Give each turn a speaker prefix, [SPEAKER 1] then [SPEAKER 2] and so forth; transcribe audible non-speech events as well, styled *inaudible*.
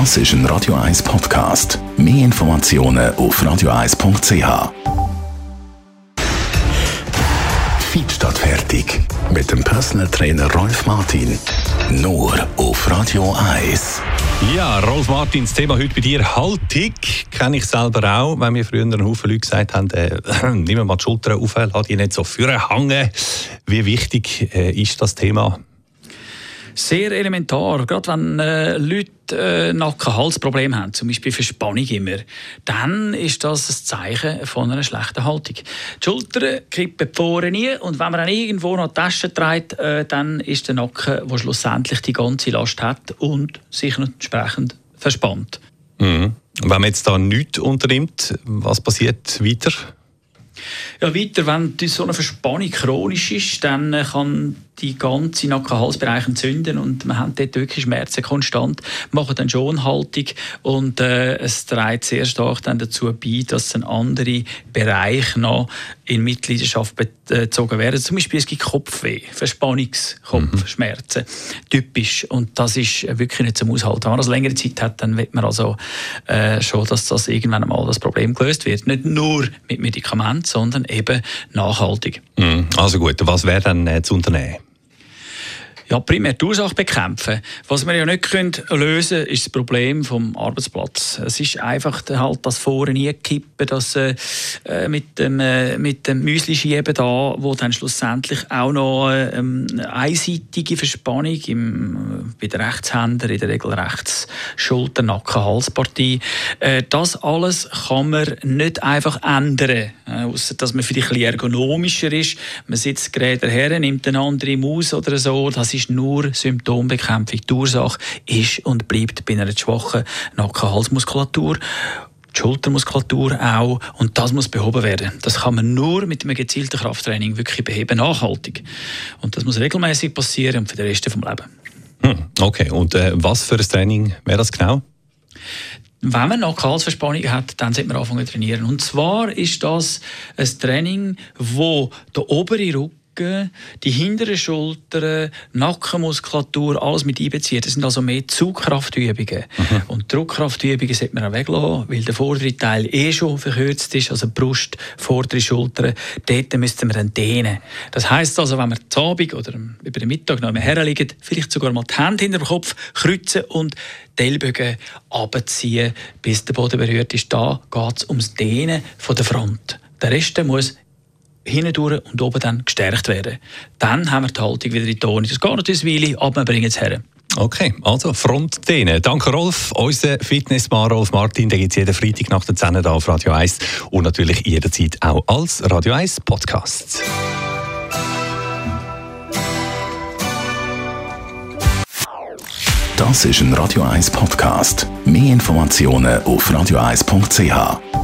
[SPEAKER 1] Das ist ein Radio 1 Podcast. Mehr Informationen auf radio1.ch. Fit statt fertig. Mit dem Personal Trainer Rolf Martin. Nur auf Radio 1.
[SPEAKER 2] Ja, Rolf Martins Thema heute bei dir Haltung. Kenne ich selber auch, weil mir früher ein Haufen Leute gesagt haben, äh, *clears throat* nimm mal die Schultern auf, lass die nicht so vorne hängen. Wie wichtig äh, ist das Thema?
[SPEAKER 3] Sehr elementar. Gerade wenn äh, Leute äh, Nacken-Halsprobleme haben, zum Beispiel Verspannung immer, dann ist das ein Zeichen von einer schlechten Haltung. Die Schultern kippen vorne nie und wenn man dann irgendwo noch die Tasche trägt, äh, dann ist der Nacken, der schlussendlich die ganze Last hat und sich entsprechend verspannt.
[SPEAKER 2] Mhm. Wenn man jetzt da nichts unternimmt, was passiert weiter?
[SPEAKER 3] Ja, weiter, wenn so eine Verspannung chronisch ist, dann kann die ganze Nacken-Halsbereich entzünden und man hat dort wirklich Schmerzen konstant, machen dann schon Haltung und äh, es trägt sehr stark dann dazu bei, dass ein anderer Bereich noch in Mitleidenschaft bezogen werden. Zum Beispiel es gibt Kopfweh, Verspannungskopfschmerzen, mhm. typisch und das ist wirklich nicht zum Aushalten. Wenn man das längere Zeit hat, dann wird man also äh, schon, dass das irgendwann einmal das Problem gelöst wird. Nicht nur mit Medikamenten, sondern eben nachhaltig.
[SPEAKER 2] Mhm. Also gut, was wäre dann äh, zu unternehmen?
[SPEAKER 3] Ja, primär die Ursache bekämpfen. Was wir ja nicht können lösen können, ist das Problem vom Arbeitsplatz. Es ist einfach halt das Vorne kippen, das äh, äh, mit dem, äh, dem Müsli schieben da, wo dann schlussendlich auch noch äh, ähm, einseitige Verspannung im, bei den Rechtshändern, in der Regel rechts Schulter, Nacken, Halspartie. Äh, das alles kann man nicht einfach ändern, äh, außer dass man vielleicht ein ergonomischer ist. Man sitzt gerade her, nimmt eine andere Maus oder so. Das ist nur Symptombekämpfung. Die Ursache ist und bleibt bei einer schwachen Nacken-Halsmuskulatur. Die Schultermuskulatur auch. Und das muss behoben werden. Das kann man nur mit einem gezielten Krafttraining wirklich beheben, nachhaltig. Und das muss regelmäßig passieren und für den Rest des Lebens.
[SPEAKER 2] Hm, okay, und äh, was für ein Training wäre das genau?
[SPEAKER 3] Wenn man Nackenhalsverspannung hat, dann sollte man anfangen zu trainieren. Und zwar ist das ein Training, wo der obere Rücken Rücken, die hinteren Schultern, Nackenmuskulatur, alles mit einbezieht. Das sind also mehr Zugkraftübungen. Mhm. Und Druckkraftübungen sollte man auch weglassen, weil der vordere Teil eh schon verkürzt ist, also Brust, vordere Schultern. Dort müssten wir dann dehnen. Das heisst also, wenn wir zu Abend oder über den Mittag noch herliegen, vielleicht sogar mal die Hände hinter dem Kopf kreuzen und die Ellbogen abziehen, bis der Boden berührt ist. Da geht es ums Dehnen von der Front. Der Rest muss hindurch und oben dann gestärkt werden. Dann haben wir die Haltung wieder in Ton. Das geht eine Weile, aber wir bringen es her.
[SPEAKER 2] Okay, also Frontdehnen. Danke Rolf. Unser Fitnessmann Rolf Martin, der gibt es jeden Freitag nach der 10 auf Radio 1 und natürlich jederzeit auch als Radio 1 Podcast.
[SPEAKER 1] Das ist ein Radio 1 Podcast. Mehr Informationen auf radio1.ch.